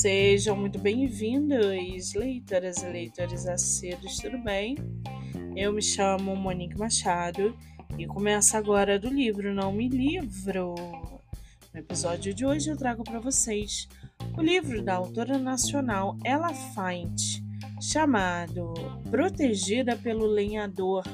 Sejam muito bem-vindos, leitoras e leitores acedos, tudo bem? Eu me chamo Monique Machado e começo agora do livro Não Me Livro. No episódio de hoje eu trago para vocês o livro da autora nacional Ella Faint, chamado Protegida pelo Lenhador,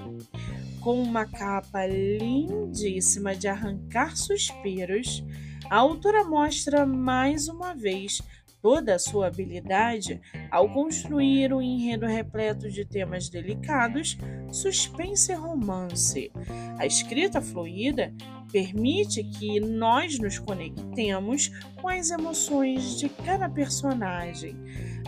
com uma capa lindíssima de arrancar suspiros. A autora mostra mais uma vez toda a sua habilidade ao construir um enredo repleto de temas delicados, suspense e romance. A escrita fluida permite que nós nos conectemos com as emoções de cada personagem.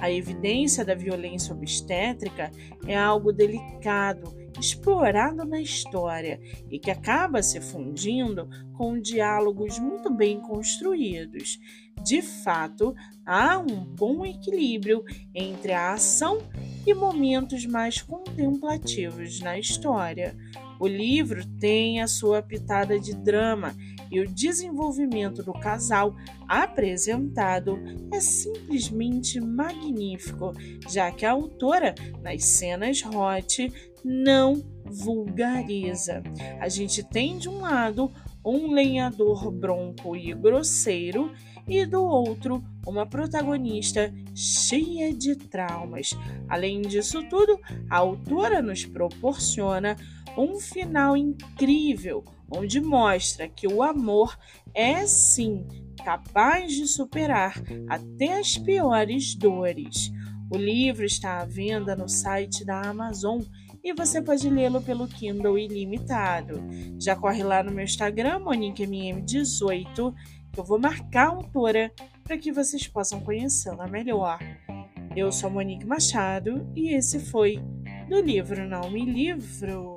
A evidência da violência obstétrica é algo delicado, explorado na história e que acaba se fundindo com diálogos muito bem construídos. De fato, há um bom equilíbrio entre a ação e momentos mais contemplativos na história. O livro tem a sua pitada de drama e o desenvolvimento do casal apresentado é simplesmente magnífico, já que a autora, nas cenas hot, não vulgariza. A gente tem de um lado um lenhador bronco e grosseiro e do outro, uma protagonista cheia de traumas. Além disso tudo, a autora nos proporciona um final incrível, onde mostra que o amor é sim capaz de superar até as piores dores. O livro está à venda no site da Amazon e você pode lê-lo pelo Kindle ilimitado. Já corre lá no meu Instagram, MoniqueMM18 que eu vou marcar a autora para que vocês possam conhecê-la melhor. Eu sou Monique Machado e esse foi do livro Não Me Livro.